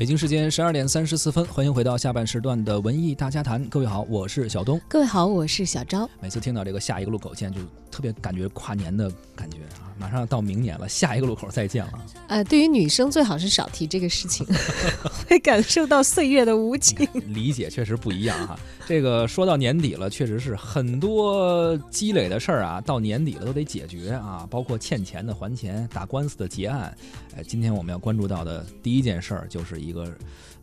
北京时间十二点三十四分，欢迎回到下半时段的文艺大家谈。各位好，我是小东。各位好，我是小昭。每次听到这个下一个路口见，就特别感觉跨年的感觉啊！马上要到明年了，下一个路口再见了。呃，对于女生最好是少提这个事情，会感受到岁月的无情。理解确实不一样哈。这个说到年底了，确实是很多积累的事儿啊，到年底了都得解决啊，包括欠钱的还钱、打官司的结案。哎，今天我们要关注到的第一件事儿就是一个。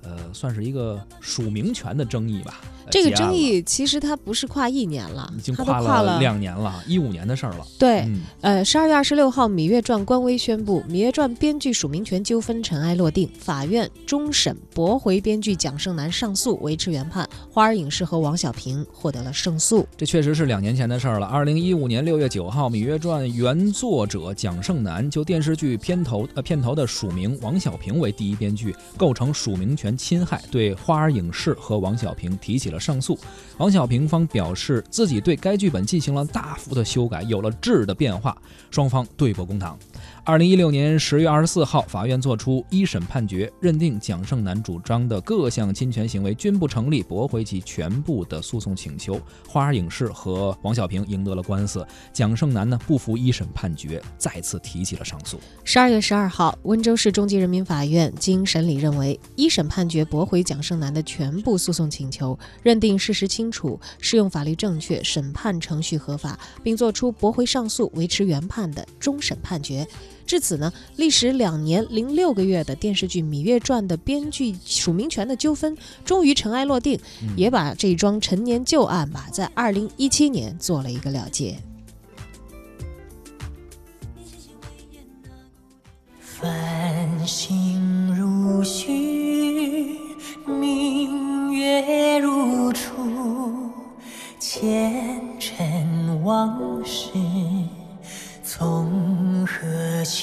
呃，算是一个署名权的争议吧。这个争议其实它不是跨一年了，已经跨了两年了，一五年的事儿了。对，呃，十二月二十六号，《芈月传》官微宣布，《芈月传》编剧署名权纠纷尘埃落定，法院终审驳回编剧蒋胜男上诉，维持原判。花儿影视和王小平获得了胜诉。这确实是两年前的事儿了。二零一五年六月九号，《芈月传》原作者蒋胜男就电视剧片头呃片头的署名王小平为第一编剧，构成成署名权。侵害对花儿影视和王小平提起了上诉，王小平方表示自己对该剧本进行了大幅的修改，有了质的变化，双方对簿公堂。二零一六年十月二十四号，法院作出一审判决，认定蒋胜男主张的各项侵权行为均不成立，驳回其全部的诉讼请求。花儿影视和王小平赢得了官司，蒋胜男呢不服一审判决，再次提起了上诉。十二月十二号，温州市中级人民法院经审理认为，一审判决驳回蒋胜男的全部诉讼请求，认定事实清楚，适用法律正确，审判程序合法，并作出驳回上诉、维持原判的终审判决。至此呢，历时两年零六个月的电视剧《芈月传》的编剧署名权的纠纷终于尘埃落定，也把这桩陈年旧案吧，在二零一七年做了一个了结。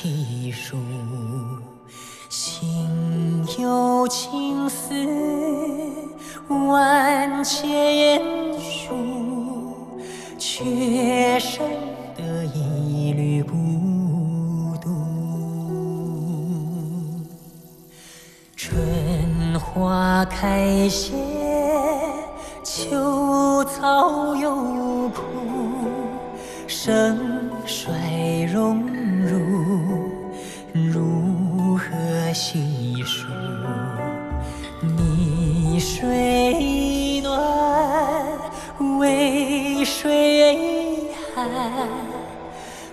何起数？心有情丝万千束，却生得一缕孤独。春花开谢，秋草又枯，生。衰荣何细数？逆水暖，为谁寒？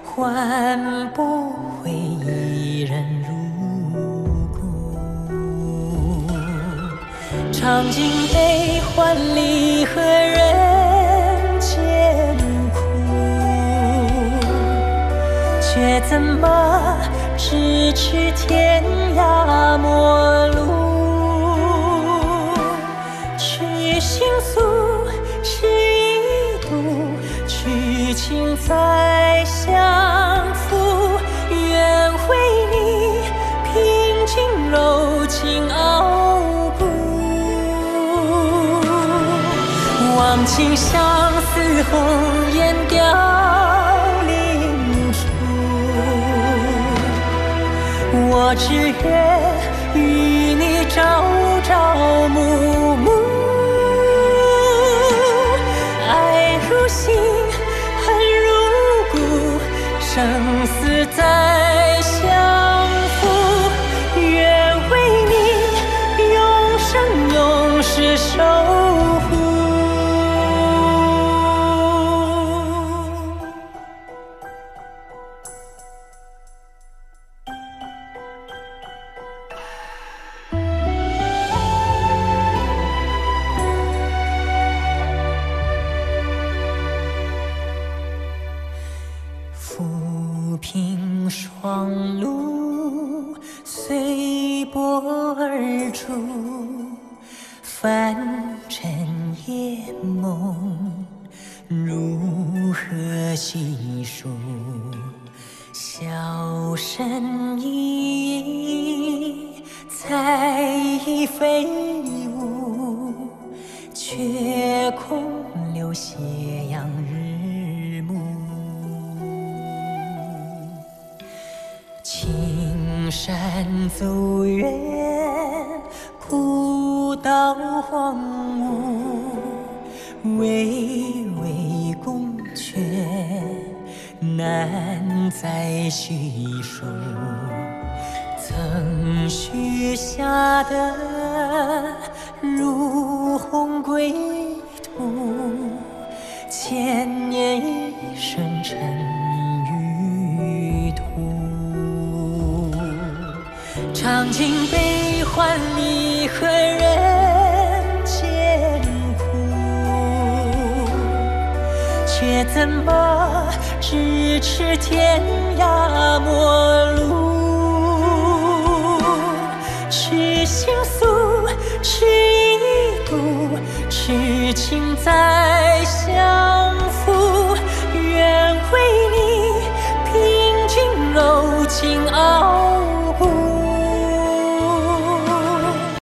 换不回一人如故。尝尽悲欢离合，人间苦。却怎么咫尺天涯陌路？去心诉，是一度，去情再相负。愿为你平静柔情傲骨，望情相思红颜凋。我只愿与你朝朝暮暮，爱如星，恨如骨，生死在凭霜露随波而出，凡尘夜梦如何细数？笑声依依，彩衣飞青山走远，古道荒芜，巍巍宫阙难再叙述。曾许下的如虹归途，千年一生尘尝尽悲欢离合人间苦，却怎么咫尺天涯陌路？痴心诉，痴一度，痴情再相